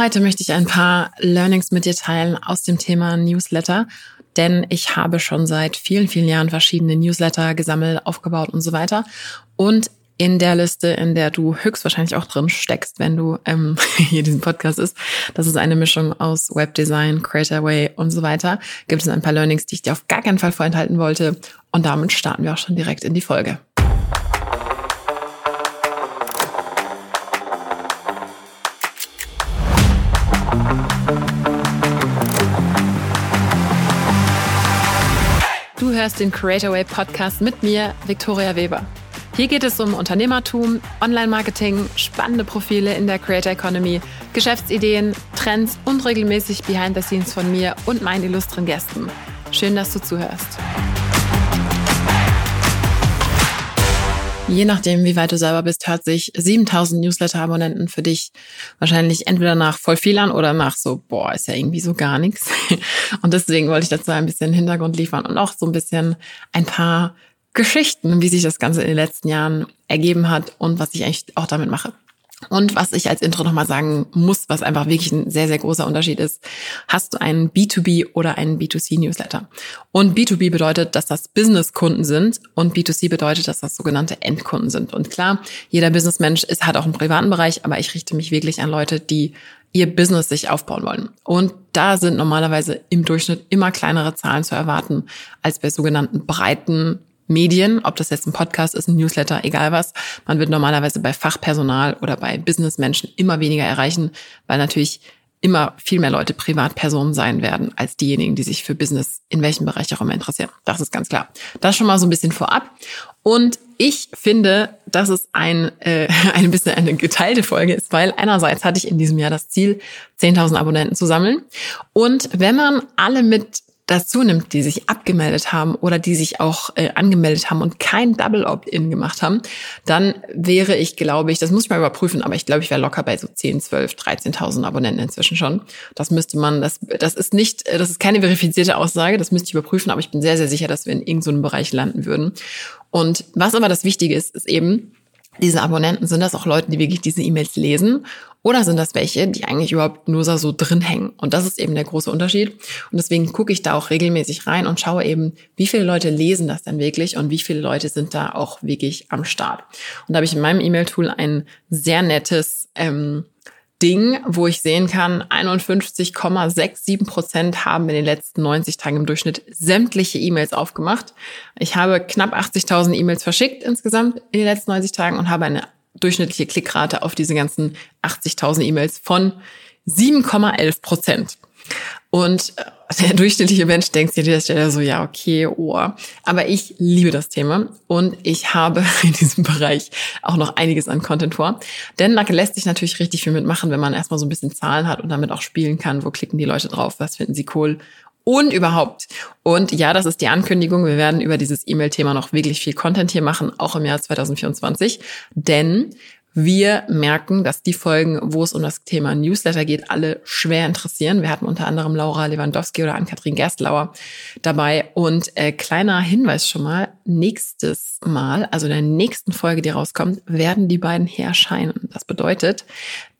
Heute möchte ich ein paar Learnings mit dir teilen aus dem Thema Newsletter, denn ich habe schon seit vielen, vielen Jahren verschiedene Newsletter gesammelt, aufgebaut und so weiter. Und in der Liste, in der du höchstwahrscheinlich auch drin steckst, wenn du ähm, hier diesen Podcast ist. Das ist eine Mischung aus Webdesign, Creatorway und so weiter. Gibt es ein paar Learnings, die ich dir auf gar keinen Fall vorenthalten wollte. Und damit starten wir auch schon direkt in die Folge. Hörst den Creatorway Podcast mit mir, Victoria Weber. Hier geht es um Unternehmertum, Online-Marketing, spannende Profile in der Creator Economy, Geschäftsideen, Trends und regelmäßig Behind the Scenes von mir und meinen illustren Gästen. Schön, dass du zuhörst. Je nachdem, wie weit du selber bist, hört sich 7000 Newsletter-Abonnenten für dich wahrscheinlich entweder nach voll viel an oder nach so, boah, ist ja irgendwie so gar nichts. Und deswegen wollte ich dazu ein bisschen Hintergrund liefern und auch so ein bisschen ein paar Geschichten, wie sich das Ganze in den letzten Jahren ergeben hat und was ich eigentlich auch damit mache. Und was ich als Intro nochmal sagen muss, was einfach wirklich ein sehr, sehr großer Unterschied ist, hast du einen B2B oder einen B2C-Newsletter. Und B2B bedeutet, dass das Businesskunden sind und B2C bedeutet, dass das sogenannte Endkunden sind. Und klar, jeder Businessmensch ist, hat auch einen privaten Bereich, aber ich richte mich wirklich an Leute, die ihr Business sich aufbauen wollen. Und da sind normalerweise im Durchschnitt immer kleinere Zahlen zu erwarten als bei sogenannten breiten Medien, ob das jetzt ein Podcast ist, ein Newsletter, egal was. Man wird normalerweise bei Fachpersonal oder bei Businessmenschen immer weniger erreichen, weil natürlich immer viel mehr Leute Privatpersonen sein werden als diejenigen, die sich für Business in welchem Bereich auch immer interessieren. Das ist ganz klar. Das schon mal so ein bisschen vorab. Und ich finde, dass es ein, äh, ein bisschen eine geteilte Folge ist, weil einerseits hatte ich in diesem Jahr das Ziel, 10.000 Abonnenten zu sammeln. Und wenn man alle mit dazu nimmt, die sich abgemeldet haben oder die sich auch äh, angemeldet haben und kein Double Opt-in gemacht haben, dann wäre ich, glaube ich, das muss ich mal überprüfen, aber ich glaube, ich wäre locker bei so 10, 12, 13.000 Abonnenten inzwischen schon. Das müsste man, das, das ist nicht, das ist keine verifizierte Aussage, das müsste ich überprüfen, aber ich bin sehr, sehr sicher, dass wir in irgendeinem Bereich landen würden. Und was aber das Wichtige ist, ist eben, diese Abonnenten, sind das auch Leute, die wirklich diese E-Mails lesen oder sind das welche, die eigentlich überhaupt nur so drin hängen? Und das ist eben der große Unterschied. Und deswegen gucke ich da auch regelmäßig rein und schaue eben, wie viele Leute lesen das denn wirklich und wie viele Leute sind da auch wirklich am Start. Und da habe ich in meinem E-Mail-Tool ein sehr nettes ähm, Ding, wo ich sehen kann, 51,67 Prozent haben in den letzten 90 Tagen im Durchschnitt sämtliche E-Mails aufgemacht. Ich habe knapp 80.000 E-Mails verschickt insgesamt in den letzten 90 Tagen und habe eine durchschnittliche Klickrate auf diese ganzen 80.000 E-Mails von 7,11 Prozent. Und äh, der durchschnittliche Mensch denkt sich an dieser Stelle so, ja, okay, oh. Aber ich liebe das Thema und ich habe in diesem Bereich auch noch einiges an Content vor. Denn da lässt sich natürlich richtig viel mitmachen, wenn man erstmal so ein bisschen Zahlen hat und damit auch spielen kann, wo klicken die Leute drauf, was finden sie cool und überhaupt. Und ja, das ist die Ankündigung. Wir werden über dieses E-Mail-Thema noch wirklich viel Content hier machen, auch im Jahr 2024. Denn wir merken, dass die Folgen, wo es um das Thema Newsletter geht, alle schwer interessieren. Wir hatten unter anderem Laura Lewandowski oder Ann-Kathrin Gerstlauer dabei. Und äh, kleiner Hinweis schon mal, nächstes Mal, also in der nächsten Folge, die rauskommt, werden die beiden hier erscheinen. Das bedeutet,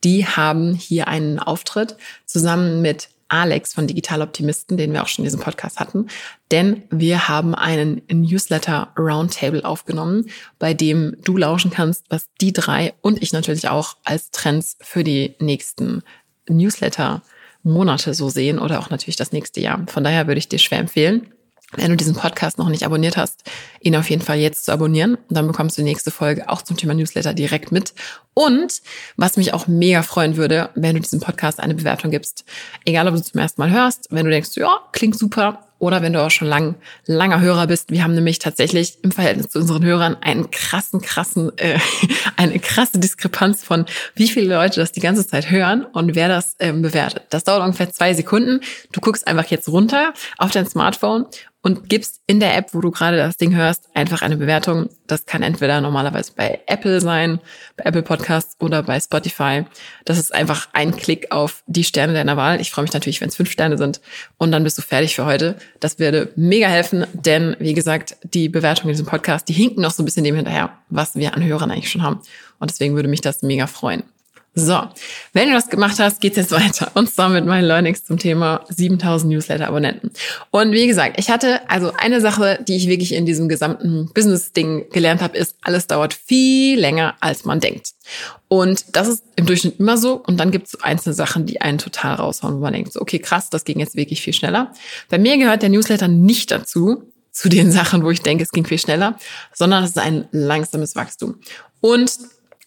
die haben hier einen Auftritt zusammen mit Alex von Digital Optimisten, den wir auch schon in diesem Podcast hatten, denn wir haben einen Newsletter Roundtable aufgenommen, bei dem du lauschen kannst, was die drei und ich natürlich auch als Trends für die nächsten Newsletter Monate so sehen oder auch natürlich das nächste Jahr. Von daher würde ich dir schwer empfehlen, wenn du diesen Podcast noch nicht abonniert hast, ihn auf jeden Fall jetzt zu abonnieren. Und dann bekommst du die nächste Folge auch zum Thema Newsletter direkt mit. Und was mich auch mega freuen würde, wenn du diesem Podcast eine Bewertung gibst. Egal, ob du zum ersten Mal hörst, wenn du denkst, ja, klingt super, oder wenn du auch schon lang, langer Hörer bist. Wir haben nämlich tatsächlich im Verhältnis zu unseren Hörern einen krassen, krassen, äh, eine krasse Diskrepanz von wie viele Leute das die ganze Zeit hören und wer das ähm, bewertet. Das dauert ungefähr zwei Sekunden. Du guckst einfach jetzt runter auf dein Smartphone und gibst in der App, wo du gerade das Ding hörst, einfach eine Bewertung. Das kann entweder normalerweise bei Apple sein, bei Apple Podcasts oder bei Spotify. Das ist einfach ein Klick auf die Sterne deiner Wahl. Ich freue mich natürlich, wenn es fünf Sterne sind. Und dann bist du fertig für heute. Das würde mega helfen, denn wie gesagt, die Bewertungen in diesem Podcast, die hinken noch so ein bisschen dem hinterher, was wir an Hörern eigentlich schon haben. Und deswegen würde mich das mega freuen. So, wenn du das gemacht hast, geht's jetzt weiter. Und zwar mit meinen Learnings zum Thema 7000 Newsletter-Abonnenten. Und wie gesagt, ich hatte also eine Sache, die ich wirklich in diesem gesamten Business-Ding gelernt habe, ist, alles dauert viel länger, als man denkt. Und das ist im Durchschnitt immer so. Und dann gibt's so einzelne Sachen, die einen total raushauen, wo man denkt, so, okay, krass, das ging jetzt wirklich viel schneller. Bei mir gehört der Newsletter nicht dazu, zu den Sachen, wo ich denke, es ging viel schneller, sondern es ist ein langsames Wachstum. Und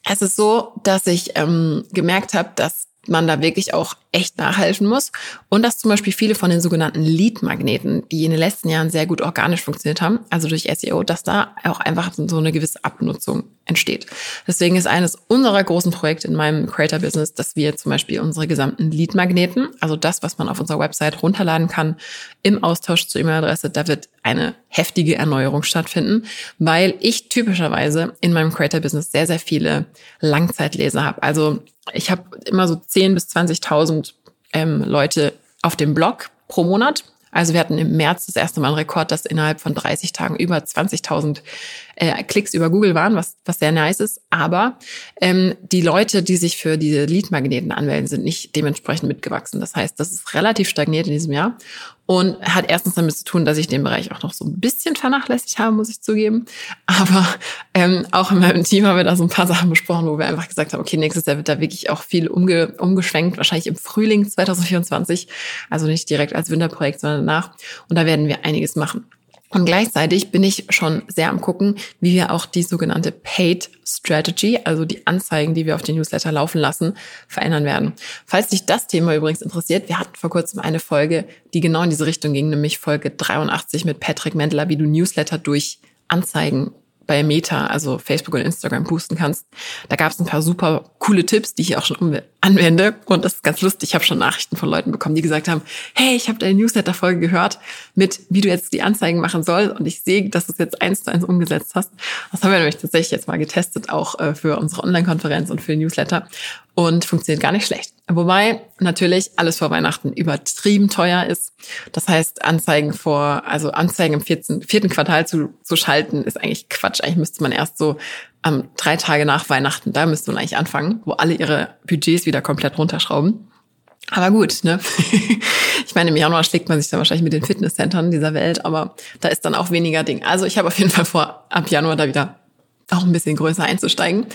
es ist so, dass ich ähm, gemerkt habe, dass man da wirklich auch echt nachhelfen muss. Und dass zum Beispiel viele von den sogenannten Lead-Magneten, die in den letzten Jahren sehr gut organisch funktioniert haben, also durch SEO, dass da auch einfach so eine gewisse Abnutzung entsteht. Deswegen ist eines unserer großen Projekte in meinem Creator-Business, dass wir zum Beispiel unsere gesamten Lead-Magneten, also das, was man auf unserer Website runterladen kann, im Austausch zur E-Mail-Adresse, da wird eine heftige Erneuerung stattfinden, weil ich typischerweise in meinem Creator-Business sehr, sehr viele Langzeitleser habe. Also ich habe immer so 10.000 bis 20.000 ähm, Leute auf dem Blog pro Monat. Also wir hatten im März das erste Mal einen Rekord, dass innerhalb von 30 Tagen über 20.000 äh, Klicks über Google waren, was, was sehr nice ist. Aber ähm, die Leute, die sich für diese Lead-Magneten anmelden, sind nicht dementsprechend mitgewachsen. Das heißt, das ist relativ stagniert in diesem Jahr und hat erstens damit zu tun, dass ich den Bereich auch noch so ein bisschen vernachlässigt habe, muss ich zugeben. Aber ähm, auch in meinem Team haben wir da so ein paar Sachen besprochen, wo wir einfach gesagt haben, okay, nächstes Jahr wird da wirklich auch viel umge umgeschwenkt, wahrscheinlich im Frühling 2024, also nicht direkt als Winterprojekt, sondern danach. Und da werden wir einiges machen. Und gleichzeitig bin ich schon sehr am gucken, wie wir auch die sogenannte Paid Strategy, also die Anzeigen, die wir auf den Newsletter laufen lassen, verändern werden. Falls dich das Thema übrigens interessiert, wir hatten vor kurzem eine Folge, die genau in diese Richtung ging, nämlich Folge 83 mit Patrick Mendler, wie du Newsletter durch Anzeigen bei Meta, also Facebook und Instagram boosten kannst. Da gab es ein paar super coole Tipps, die ich auch schon anwende. Und das ist ganz lustig. Ich habe schon Nachrichten von Leuten bekommen, die gesagt haben, hey, ich habe deine Newsletter-Folge gehört mit, wie du jetzt die Anzeigen machen sollst. Und ich sehe, dass du es jetzt eins zu eins umgesetzt hast. Das haben wir nämlich tatsächlich jetzt mal getestet, auch äh, für unsere Online-Konferenz und für Newsletter und funktioniert gar nicht schlecht. Wobei natürlich alles vor Weihnachten übertrieben teuer ist. Das heißt, Anzeigen vor, also Anzeigen im vierten, vierten Quartal zu, zu schalten, ist eigentlich Quatsch. Eigentlich müsste man erst so ähm, drei Tage nach Weihnachten, da müsste man eigentlich anfangen, wo alle ihre Budgets wieder komplett runterschrauben. Aber gut, ne? ich meine, im Januar schlägt man sich dann wahrscheinlich mit den Fitnesscentern dieser Welt, aber da ist dann auch weniger Ding. Also ich habe auf jeden Fall vor, ab Januar da wieder auch ein bisschen größer einzusteigen.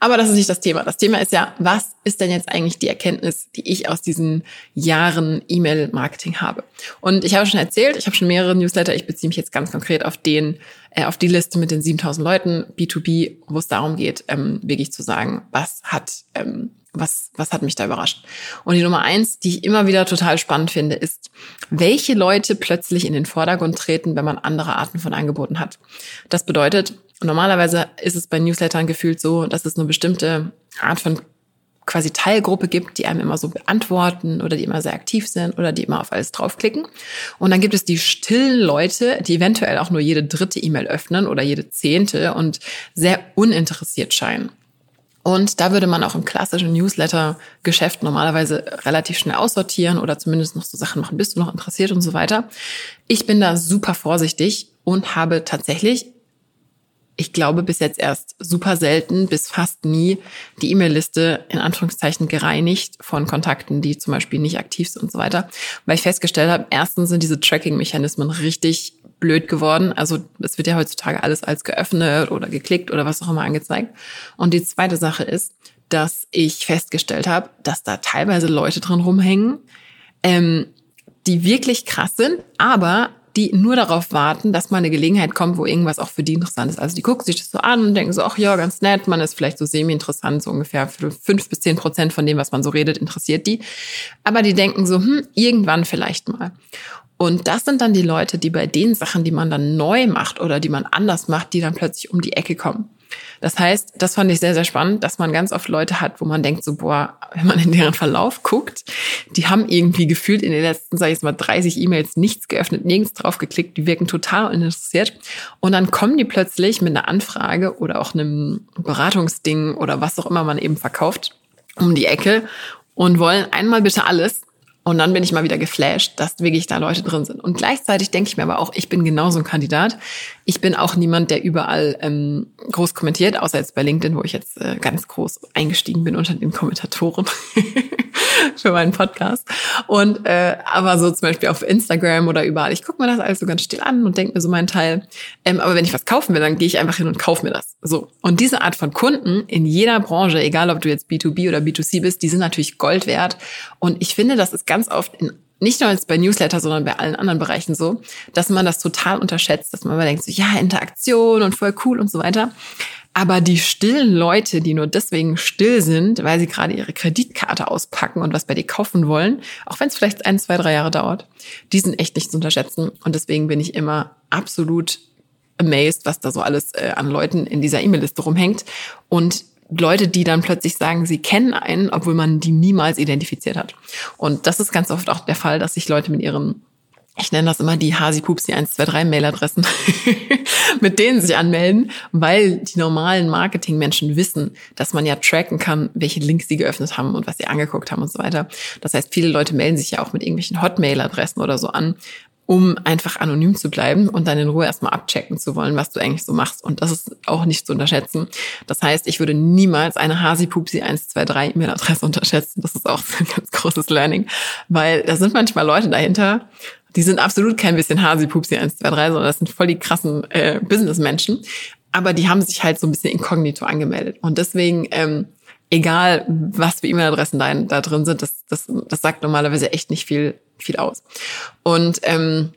Aber das ist nicht das Thema. Das Thema ist ja, was ist denn jetzt eigentlich die Erkenntnis, die ich aus diesen Jahren E-Mail-Marketing habe? Und ich habe schon erzählt, ich habe schon mehrere Newsletter. Ich beziehe mich jetzt ganz konkret auf den, äh, auf die Liste mit den 7000 Leuten, B2B, wo es darum geht, ähm, wirklich zu sagen, was hat, ähm, was, was hat mich da überrascht? Und die Nummer eins, die ich immer wieder total spannend finde, ist, welche Leute plötzlich in den Vordergrund treten, wenn man andere Arten von Angeboten hat. Das bedeutet, normalerweise ist es bei Newslettern gefühlt so, dass es eine bestimmte Art von quasi Teilgruppe gibt, die einem immer so beantworten oder die immer sehr aktiv sind oder die immer auf alles draufklicken. Und dann gibt es die stillen Leute, die eventuell auch nur jede dritte E-Mail öffnen oder jede zehnte und sehr uninteressiert scheinen. Und da würde man auch im klassischen Newsletter-Geschäft normalerweise relativ schnell aussortieren oder zumindest noch so Sachen machen, bist du noch interessiert und so weiter. Ich bin da super vorsichtig und habe tatsächlich ich glaube, bis jetzt erst super selten bis fast nie die E-Mail-Liste in Anführungszeichen gereinigt von Kontakten, die zum Beispiel nicht aktiv sind und so weiter. Weil ich festgestellt habe, erstens sind diese Tracking-Mechanismen richtig blöd geworden. Also es wird ja heutzutage alles als geöffnet oder geklickt oder was auch immer angezeigt. Und die zweite Sache ist, dass ich festgestellt habe, dass da teilweise Leute drin rumhängen, ähm, die wirklich krass sind, aber die nur darauf warten, dass mal eine Gelegenheit kommt, wo irgendwas auch für die interessant ist. Also die gucken sich das so an und denken so, ach ja, ganz nett, man ist vielleicht so semi-interessant, so ungefähr fünf bis zehn Prozent von dem, was man so redet, interessiert die. Aber die denken so, hm, irgendwann vielleicht mal. Und das sind dann die Leute, die bei den Sachen, die man dann neu macht oder die man anders macht, die dann plötzlich um die Ecke kommen. Das heißt, das fand ich sehr, sehr spannend, dass man ganz oft Leute hat, wo man denkt so, boah, wenn man in deren Verlauf guckt, die haben irgendwie gefühlt in den letzten, sag ich jetzt mal, 30 E-Mails nichts geöffnet, nirgends drauf geklickt, die wirken total uninteressiert. Und dann kommen die plötzlich mit einer Anfrage oder auch einem Beratungsding oder was auch immer man eben verkauft um die Ecke und wollen einmal bitte alles Und dann bin ich mal wieder geflasht, dass wirklich da Leute drin sind. Und gleichzeitig denke ich mir aber auch, ich bin genauso ein Kandidat. Ich bin auch niemand, der überall ähm, groß kommentiert, außer jetzt bei LinkedIn, wo ich jetzt äh, ganz groß eingestiegen bin unter den Kommentatoren für meinen Podcast. Und äh, aber so zum Beispiel auf Instagram oder überall, ich gucke mir das alles so ganz still an und denke mir so meinen Teil. Ähm, aber wenn ich was kaufen will, dann gehe ich einfach hin und kaufe mir das. So. Und diese Art von Kunden in jeder Branche, egal ob du jetzt B2B oder B2C bist, die sind natürlich Gold wert. Und ich finde, das ist ganz oft in nicht nur jetzt bei Newsletter, sondern bei allen anderen Bereichen so, dass man das total unterschätzt, dass man immer denkt, so, ja, Interaktion und voll cool und so weiter. Aber die stillen Leute, die nur deswegen still sind, weil sie gerade ihre Kreditkarte auspacken und was bei dir kaufen wollen, auch wenn es vielleicht ein, zwei, drei Jahre dauert, die sind echt nicht zu unterschätzen. Und deswegen bin ich immer absolut amazed, was da so alles äh, an Leuten in dieser E-Mail-Liste rumhängt. Und Leute, die dann plötzlich sagen, sie kennen einen, obwohl man die niemals identifiziert hat. Und das ist ganz oft auch der Fall, dass sich Leute mit ihren ich nenne das immer die Hasi-Pupsi 123 Mailadressen, mit denen sich anmelden, weil die normalen Marketingmenschen wissen, dass man ja tracken kann, welche Links sie geöffnet haben und was sie angeguckt haben und so weiter. Das heißt, viele Leute melden sich ja auch mit irgendwelchen Hotmail-Adressen oder so an, um einfach anonym zu bleiben und dann in Ruhe erstmal abchecken zu wollen, was du eigentlich so machst. Und das ist auch nicht zu unterschätzen. Das heißt, ich würde niemals eine Hasi-Pupsi 123 E-Mail-Adresse unterschätzen. Das ist auch ein ganz großes Learning, weil da sind manchmal Leute dahinter, die sind absolut kein bisschen Hasi-Pupsi 123, sondern das sind voll die krassen äh, Business-Menschen. Aber die haben sich halt so ein bisschen inkognito angemeldet. Und deswegen, ähm, egal was für E-Mail-Adressen da, da drin sind, das, das, das sagt normalerweise echt nicht viel viel aus. Und ähm,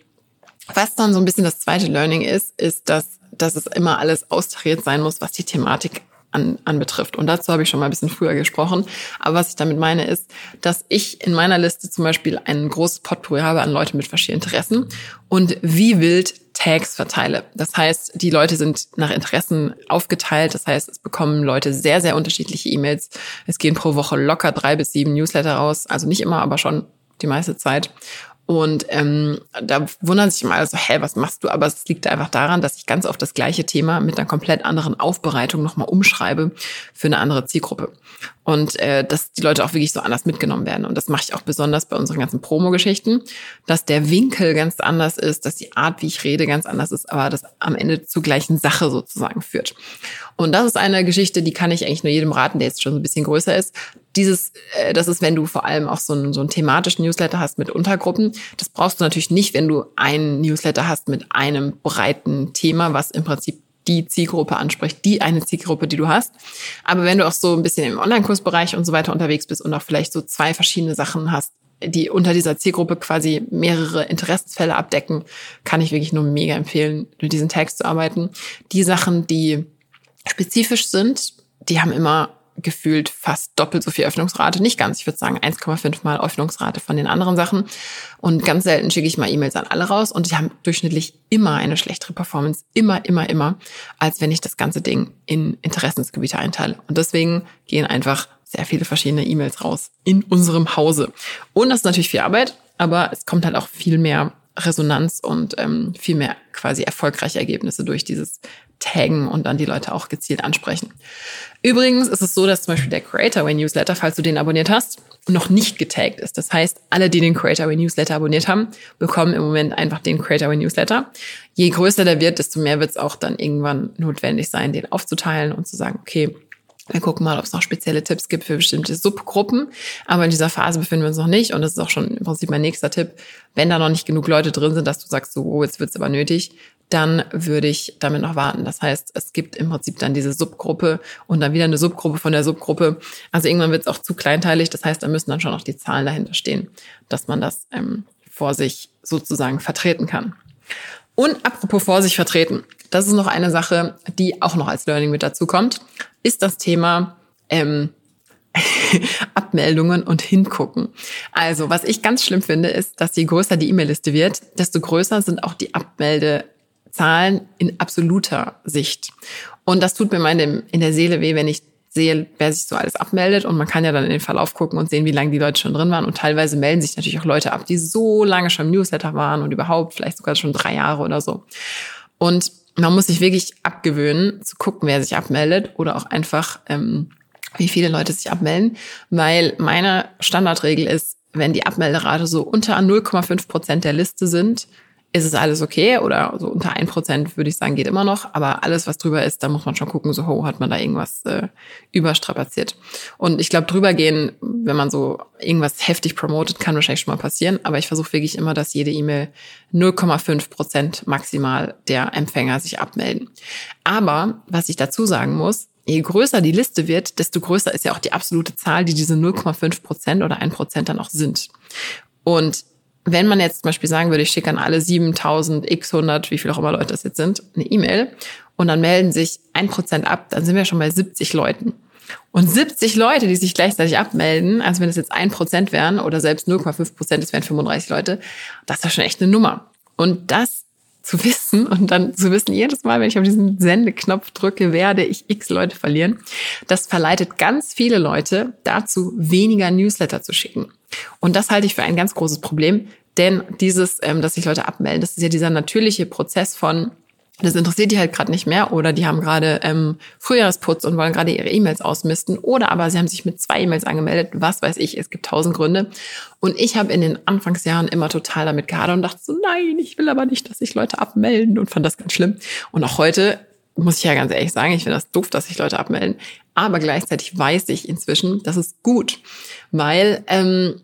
was dann so ein bisschen das zweite Learning ist, ist, dass, dass es immer alles austariert sein muss, was die Thematik an, anbetrifft. Und dazu habe ich schon mal ein bisschen früher gesprochen. Aber was ich damit meine, ist, dass ich in meiner Liste zum Beispiel ein großes Potpourri habe an Leuten mit verschiedenen Interessen und wie wild Tags verteile. Das heißt, die Leute sind nach Interessen aufgeteilt. Das heißt, es bekommen Leute sehr, sehr unterschiedliche E-Mails. Es gehen pro Woche locker drei bis sieben Newsletter raus. Also nicht immer, aber schon die meiste Zeit. Und ähm, da wundern sich immer alle so, hä, was machst du? Aber es liegt einfach daran, dass ich ganz oft das gleiche Thema mit einer komplett anderen Aufbereitung nochmal umschreibe für eine andere Zielgruppe. Und äh, dass die Leute auch wirklich so anders mitgenommen werden. Und das mache ich auch besonders bei unseren ganzen Promo-Geschichten, dass der Winkel ganz anders ist, dass die Art, wie ich rede, ganz anders ist, aber das am Ende zur gleichen Sache sozusagen führt. Und das ist eine Geschichte, die kann ich eigentlich nur jedem raten, der jetzt schon so ein bisschen größer ist, dieses, äh, das ist, wenn du vor allem auch so einen, so einen thematischen Newsletter hast mit Untergruppen. Das brauchst du natürlich nicht, wenn du einen Newsletter hast mit einem breiten Thema, was im Prinzip die Zielgruppe anspricht, die eine Zielgruppe, die du hast. Aber wenn du auch so ein bisschen im Online-Kursbereich und so weiter unterwegs bist und auch vielleicht so zwei verschiedene Sachen hast, die unter dieser Zielgruppe quasi mehrere Interessensfälle abdecken, kann ich wirklich nur mega empfehlen, mit diesen Tags zu arbeiten. Die Sachen, die spezifisch sind, die haben immer gefühlt fast doppelt so viel Öffnungsrate. Nicht ganz, ich würde sagen 1,5 mal Öffnungsrate von den anderen Sachen. Und ganz selten schicke ich mal E-Mails an alle raus und die haben durchschnittlich immer eine schlechtere Performance. Immer, immer, immer, als wenn ich das ganze Ding in Interessensgebiete einteile. Und deswegen gehen einfach sehr viele verschiedene E-Mails raus in unserem Hause. Und das ist natürlich viel Arbeit, aber es kommt halt auch viel mehr Resonanz und ähm, viel mehr quasi erfolgreiche Ergebnisse durch dieses taggen und dann die Leute auch gezielt ansprechen. Übrigens ist es so, dass zum Beispiel der Creatorway Newsletter, falls du den abonniert hast, noch nicht getaggt ist. Das heißt, alle, die den Creatorway Newsletter abonniert haben, bekommen im Moment einfach den Creatorway Newsletter. Je größer der wird, desto mehr wird es auch dann irgendwann notwendig sein, den aufzuteilen und zu sagen, okay, wir gucken mal, ob es noch spezielle Tipps gibt für bestimmte Subgruppen. Aber in dieser Phase befinden wir uns noch nicht. Und das ist auch schon im Prinzip mein nächster Tipp. Wenn da noch nicht genug Leute drin sind, dass du sagst, so, oh, jetzt wird's aber nötig, dann würde ich damit noch warten. Das heißt, es gibt im Prinzip dann diese Subgruppe und dann wieder eine Subgruppe von der Subgruppe. Also irgendwann wird es auch zu kleinteilig. Das heißt, da müssen dann schon noch die Zahlen dahinter stehen, dass man das ähm, vor sich sozusagen vertreten kann. Und apropos vor sich vertreten, das ist noch eine Sache, die auch noch als Learning mit dazu kommt, ist das Thema ähm, Abmeldungen und hingucken. Also, was ich ganz schlimm finde, ist, dass je größer die E-Mail-Liste wird, desto größer sind auch die Abmelde Zahlen in absoluter Sicht. Und das tut mir mal in, der Seele weh, wenn ich sehe, wer sich so alles abmeldet. Und man kann ja dann in den Verlauf gucken und sehen, wie lange die Leute schon drin waren. Und teilweise melden sich natürlich auch Leute ab, die so lange schon im Newsletter waren und überhaupt vielleicht sogar schon drei Jahre oder so. Und man muss sich wirklich abgewöhnen, zu gucken, wer sich abmeldet oder auch einfach, ähm, wie viele Leute sich abmelden, weil meine Standardregel ist, wenn die Abmelderate so unter 0,5 Prozent der Liste sind, ist es alles okay oder so unter ein Prozent würde ich sagen, geht immer noch. Aber alles, was drüber ist, da muss man schon gucken, so ho, hat man da irgendwas äh, überstrapaziert. Und ich glaube, drüber gehen, wenn man so irgendwas heftig promotet, kann wahrscheinlich schon mal passieren. Aber ich versuche wirklich immer, dass jede E-Mail 0,5 Prozent maximal der Empfänger sich abmelden. Aber was ich dazu sagen muss, je größer die Liste wird, desto größer ist ja auch die absolute Zahl, die diese 0,5 Prozent oder ein Prozent dann auch sind. Und wenn man jetzt zum Beispiel sagen würde, ich schicke an alle 7000 x 100, wie viel auch immer Leute das jetzt sind, eine E-Mail und dann melden sich ein Prozent ab, dann sind wir schon bei 70 Leuten. Und 70 Leute, die sich gleichzeitig abmelden, also wenn das jetzt ein Prozent wären oder selbst 0,5 Prozent, das wären 35 Leute, das ist schon echt eine Nummer. Und das zu wissen und dann zu wissen, jedes Mal, wenn ich auf diesen Sendeknopf drücke, werde ich x Leute verlieren, das verleitet ganz viele Leute dazu, weniger Newsletter zu schicken. Und das halte ich für ein ganz großes Problem, denn dieses, ähm, dass sich Leute abmelden, das ist ja dieser natürliche Prozess von, das interessiert die halt gerade nicht mehr oder die haben gerade ähm, Frühjahrsputz und wollen gerade ihre E-Mails ausmisten oder aber sie haben sich mit zwei E-Mails angemeldet, was weiß ich, es gibt tausend Gründe. Und ich habe in den Anfangsjahren immer total damit gehadert und dachte so, nein, ich will aber nicht, dass sich Leute abmelden und fand das ganz schlimm. Und auch heute muss ich ja ganz ehrlich sagen, ich finde das doof, dass sich Leute abmelden. Aber gleichzeitig weiß ich inzwischen, das ist gut, weil ähm,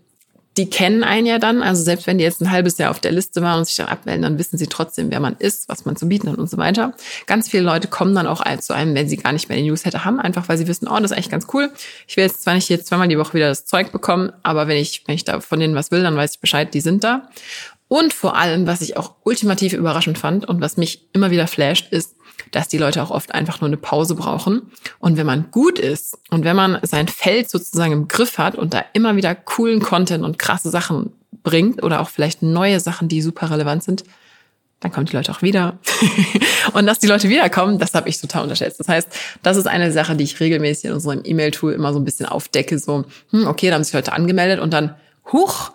die kennen einen ja dann. Also selbst wenn die jetzt ein halbes Jahr auf der Liste waren und sich dann abmelden, dann wissen sie trotzdem, wer man ist, was man zu bieten hat und so weiter. Ganz viele Leute kommen dann auch zu einem, wenn sie gar nicht mehr den Newsletter haben, einfach weil sie wissen, oh, das ist eigentlich ganz cool. Ich will jetzt zwar nicht jetzt zweimal die Woche wieder das Zeug bekommen, aber wenn ich, wenn ich da von denen was will, dann weiß ich Bescheid, die sind da. Und vor allem, was ich auch ultimativ überraschend fand und was mich immer wieder flasht, ist, dass die Leute auch oft einfach nur eine Pause brauchen. Und wenn man gut ist und wenn man sein Feld sozusagen im Griff hat und da immer wieder coolen Content und krasse Sachen bringt oder auch vielleicht neue Sachen, die super relevant sind, dann kommen die Leute auch wieder. und dass die Leute wiederkommen, das habe ich total unterschätzt. Das heißt, das ist eine Sache, die ich regelmäßig in unserem E-Mail-Tool immer so ein bisschen aufdecke. So, hm, okay, da haben sich Leute angemeldet und dann, huch,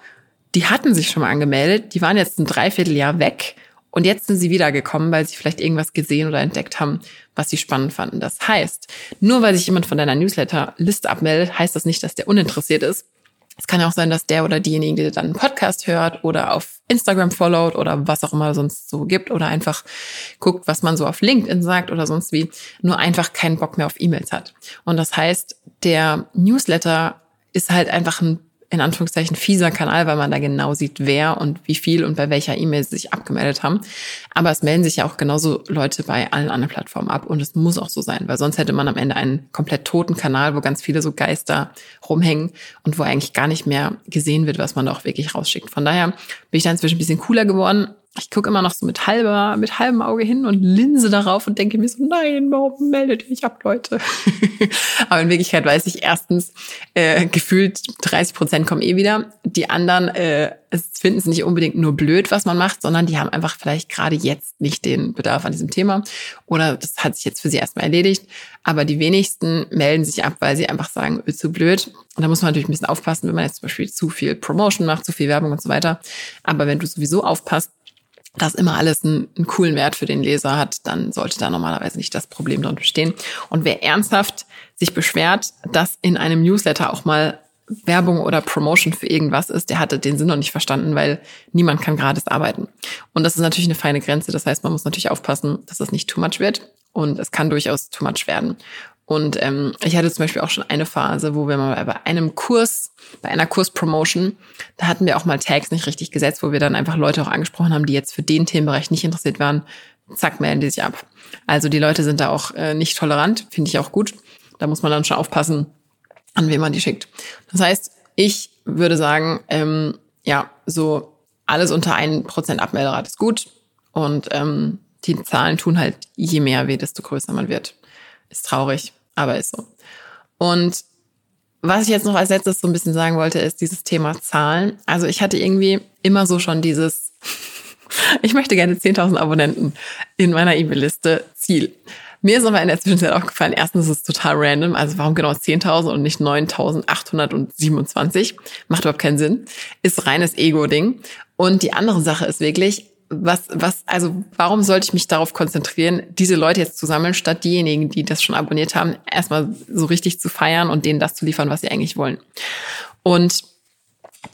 die hatten sich schon mal angemeldet, die waren jetzt ein Dreivierteljahr weg und jetzt sind sie wiedergekommen, weil sie vielleicht irgendwas gesehen oder entdeckt haben, was sie spannend fanden. Das heißt, nur weil sich jemand von deiner Newsletter-Liste abmeldet, heißt das nicht, dass der uninteressiert ist. Es kann ja auch sein, dass der oder diejenige, die dann einen Podcast hört oder auf Instagram followt oder was auch immer sonst so gibt oder einfach guckt, was man so auf LinkedIn sagt oder sonst wie, nur einfach keinen Bock mehr auf E-Mails hat. Und das heißt, der Newsletter ist halt einfach ein in Anführungszeichen fieser Kanal, weil man da genau sieht, wer und wie viel und bei welcher E-Mail sie sich abgemeldet haben. Aber es melden sich ja auch genauso Leute bei allen anderen Plattformen ab und es muss auch so sein, weil sonst hätte man am Ende einen komplett toten Kanal, wo ganz viele so Geister rumhängen und wo eigentlich gar nicht mehr gesehen wird, was man da auch wirklich rausschickt. Von daher bin ich da inzwischen ein bisschen cooler geworden ich gucke immer noch so mit halber, mit halbem Auge hin und linse darauf und denke mir so, nein, warum meldet ihr mich ab, Leute? Aber in Wirklichkeit weiß ich erstens, äh, gefühlt 30 Prozent kommen eh wieder. Die anderen äh, finden es nicht unbedingt nur blöd, was man macht, sondern die haben einfach vielleicht gerade jetzt nicht den Bedarf an diesem Thema. Oder das hat sich jetzt für sie erstmal erledigt. Aber die wenigsten melden sich ab, weil sie einfach sagen, zu blöd. Und da muss man natürlich ein bisschen aufpassen, wenn man jetzt zum Beispiel zu viel Promotion macht, zu viel Werbung und so weiter. Aber wenn du sowieso aufpasst, dass immer alles einen, einen, coolen Wert für den Leser hat, dann sollte da normalerweise nicht das Problem drin bestehen. Und wer ernsthaft sich beschwert, dass in einem Newsletter auch mal Werbung oder Promotion für irgendwas ist, der hatte den Sinn noch nicht verstanden, weil niemand kann gratis arbeiten. Und das ist natürlich eine feine Grenze. Das heißt, man muss natürlich aufpassen, dass das nicht too much wird. Und es kann durchaus too much werden. Und ähm, ich hatte zum Beispiel auch schon eine Phase, wo wir mal bei einem Kurs, bei einer Kurspromotion, da hatten wir auch mal Tags nicht richtig gesetzt, wo wir dann einfach Leute auch angesprochen haben, die jetzt für den Themenbereich nicht interessiert waren. Zack, melden die sich ab. Also die Leute sind da auch äh, nicht tolerant, finde ich auch gut. Da muss man dann schon aufpassen, an wen man die schickt. Das heißt, ich würde sagen, ähm, ja, so alles unter 1% Abmelderat ist gut. Und ähm, die Zahlen tun halt je mehr weh, desto größer man wird. Ist traurig aber ist so. Und was ich jetzt noch als letztes so ein bisschen sagen wollte, ist dieses Thema Zahlen. Also ich hatte irgendwie immer so schon dieses, ich möchte gerne 10.000 Abonnenten in meiner E-Mail-Liste Ziel. Mir ist aber in der Zwischenzeit aufgefallen, erstens ist es total random, also warum genau 10.000 und nicht 9.827? Macht überhaupt keinen Sinn. Ist reines Ego-Ding. Und die andere Sache ist wirklich, was, was, also warum sollte ich mich darauf konzentrieren, diese Leute jetzt zu sammeln, statt diejenigen, die das schon abonniert haben, erstmal so richtig zu feiern und denen das zu liefern, was sie eigentlich wollen. Und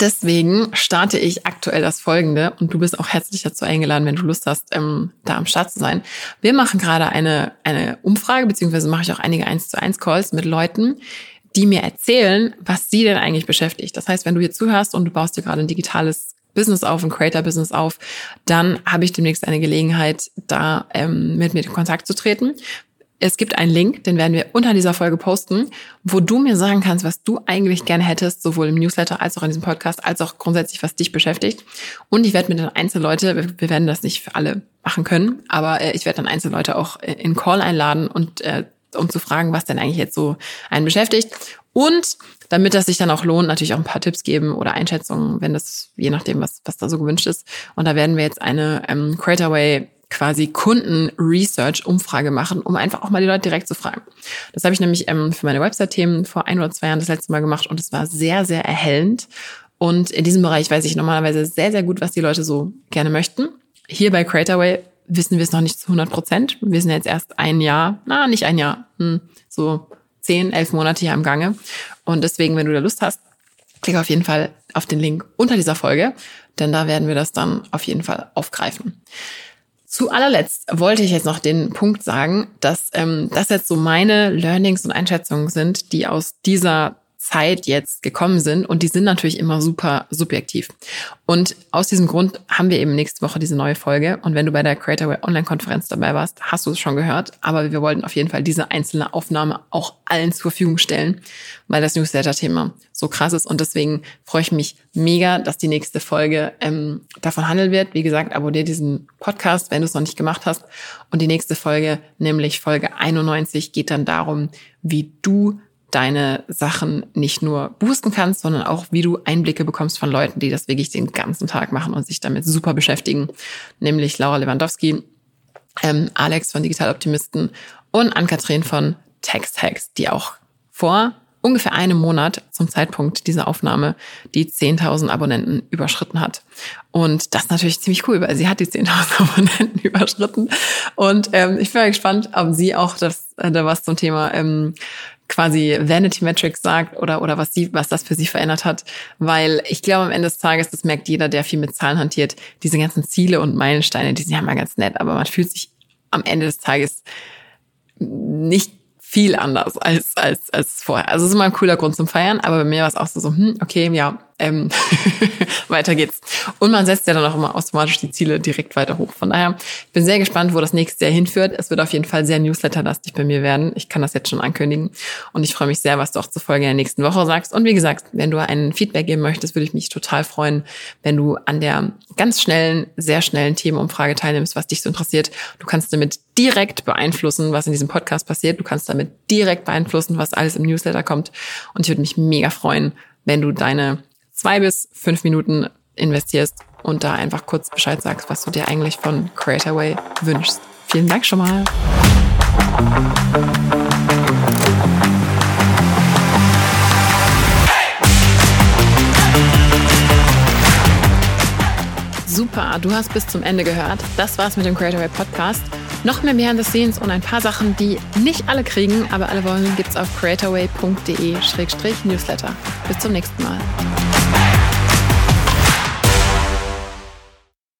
Deswegen starte ich aktuell das Folgende und du bist auch herzlich dazu eingeladen, wenn du Lust hast, ähm, da am Start zu sein. Wir machen gerade eine, eine Umfrage, beziehungsweise mache ich auch einige 1 zu 1 Calls mit Leuten, die mir erzählen, was sie denn eigentlich beschäftigt. Das heißt, wenn du hier zuhörst und du baust dir gerade ein digitales Business auf, ein Creator-Business auf, dann habe ich demnächst eine Gelegenheit, da ähm, mit mir in Kontakt zu treten. Es gibt einen Link, den werden wir unter dieser Folge posten, wo du mir sagen kannst, was du eigentlich gerne hättest, sowohl im Newsletter als auch in diesem Podcast, als auch grundsätzlich, was dich beschäftigt. Und ich werde mit den Einzelleute, wir werden das nicht für alle machen können, aber äh, ich werde dann Einzelleute auch äh, in Call einladen und äh, um zu fragen, was denn eigentlich jetzt so einen beschäftigt. Und damit das sich dann auch lohnt, natürlich auch ein paar Tipps geben oder Einschätzungen, wenn das, je nachdem, was, was da so gewünscht ist. Und da werden wir jetzt eine ähm, Creatorway quasi Kunden-Research-Umfrage machen, um einfach auch mal die Leute direkt zu fragen. Das habe ich nämlich ähm, für meine Website-Themen vor ein oder zwei Jahren das letzte Mal gemacht und es war sehr, sehr erhellend. Und in diesem Bereich weiß ich normalerweise sehr, sehr gut, was die Leute so gerne möchten. Hier bei Creatorway wissen wir es noch nicht zu 100 Prozent. Wir sind jetzt erst ein Jahr, na, nicht ein Jahr, hm, so zehn, elf Monate hier am Gange. Und deswegen, wenn du da Lust hast, klick auf jeden Fall auf den Link unter dieser Folge, denn da werden wir das dann auf jeden Fall aufgreifen. Zu allerletzt wollte ich jetzt noch den Punkt sagen, dass ähm, das jetzt so meine Learnings und Einschätzungen sind, die aus dieser Zeit jetzt gekommen sind und die sind natürlich immer super subjektiv. Und aus diesem Grund haben wir eben nächste Woche diese neue Folge und wenn du bei der Creator Online Konferenz dabei warst, hast du es schon gehört, aber wir wollten auf jeden Fall diese einzelne Aufnahme auch allen zur Verfügung stellen, weil das Newsletter-Thema so krass ist und deswegen freue ich mich mega, dass die nächste Folge ähm, davon handeln wird. Wie gesagt, abonniere diesen Podcast, wenn du es noch nicht gemacht hast und die nächste Folge, nämlich Folge 91, geht dann darum, wie du deine Sachen nicht nur boosten kannst, sondern auch, wie du Einblicke bekommst von Leuten, die das wirklich den ganzen Tag machen und sich damit super beschäftigen, nämlich Laura Lewandowski, ähm, Alex von Digital Optimisten und Ann-Kathrin von Text Hacks, die auch vor ungefähr einem Monat zum Zeitpunkt dieser Aufnahme die 10.000 Abonnenten überschritten hat. Und das ist natürlich ziemlich cool, weil sie hat die 10.000 Abonnenten überschritten. Und ähm, ich bin mal gespannt, ob sie auch das, äh, was zum Thema ähm, quasi Vanity Metrics sagt oder, oder was sie, was das für sie verändert hat. Weil ich glaube, am Ende des Tages, das merkt jeder, der viel mit Zahlen hantiert, diese ganzen Ziele und Meilensteine, die sind ja mal ganz nett, aber man fühlt sich am Ende des Tages nicht viel anders als, als, als vorher. Also es ist immer ein cooler Grund zum Feiern, aber bei mir war es auch so, so hm, okay, ja, ähm, weiter geht's. Und man setzt ja dann auch immer automatisch die Ziele direkt weiter hoch. Von daher, ich bin sehr gespannt, wo das nächste Jahr hinführt. Es wird auf jeden Fall sehr newsletterlastig bei mir werden. Ich kann das jetzt schon ankündigen. Und ich freue mich sehr, was du auch zur Folge in der nächsten Woche sagst. Und wie gesagt, wenn du ein Feedback geben möchtest, würde ich mich total freuen, wenn du an der ganz schnellen, sehr schnellen Themenumfrage teilnimmst, was dich so interessiert. Du kannst damit direkt beeinflussen, was in diesem Podcast passiert. Du kannst damit direkt beeinflussen, was alles im Newsletter kommt. Und ich würde mich mega freuen, wenn du deine zwei bis fünf Minuten investierst und da einfach kurz Bescheid sagst, was du dir eigentlich von Creatorway wünschst. Vielen Dank schon mal. Super, du hast bis zum Ende gehört. Das war's mit dem Creatorway Podcast. Noch mehr Behind the Scenes und ein paar Sachen, die nicht alle kriegen, aber alle wollen, gibt's auf creatorway.de-newsletter. Bis zum nächsten Mal.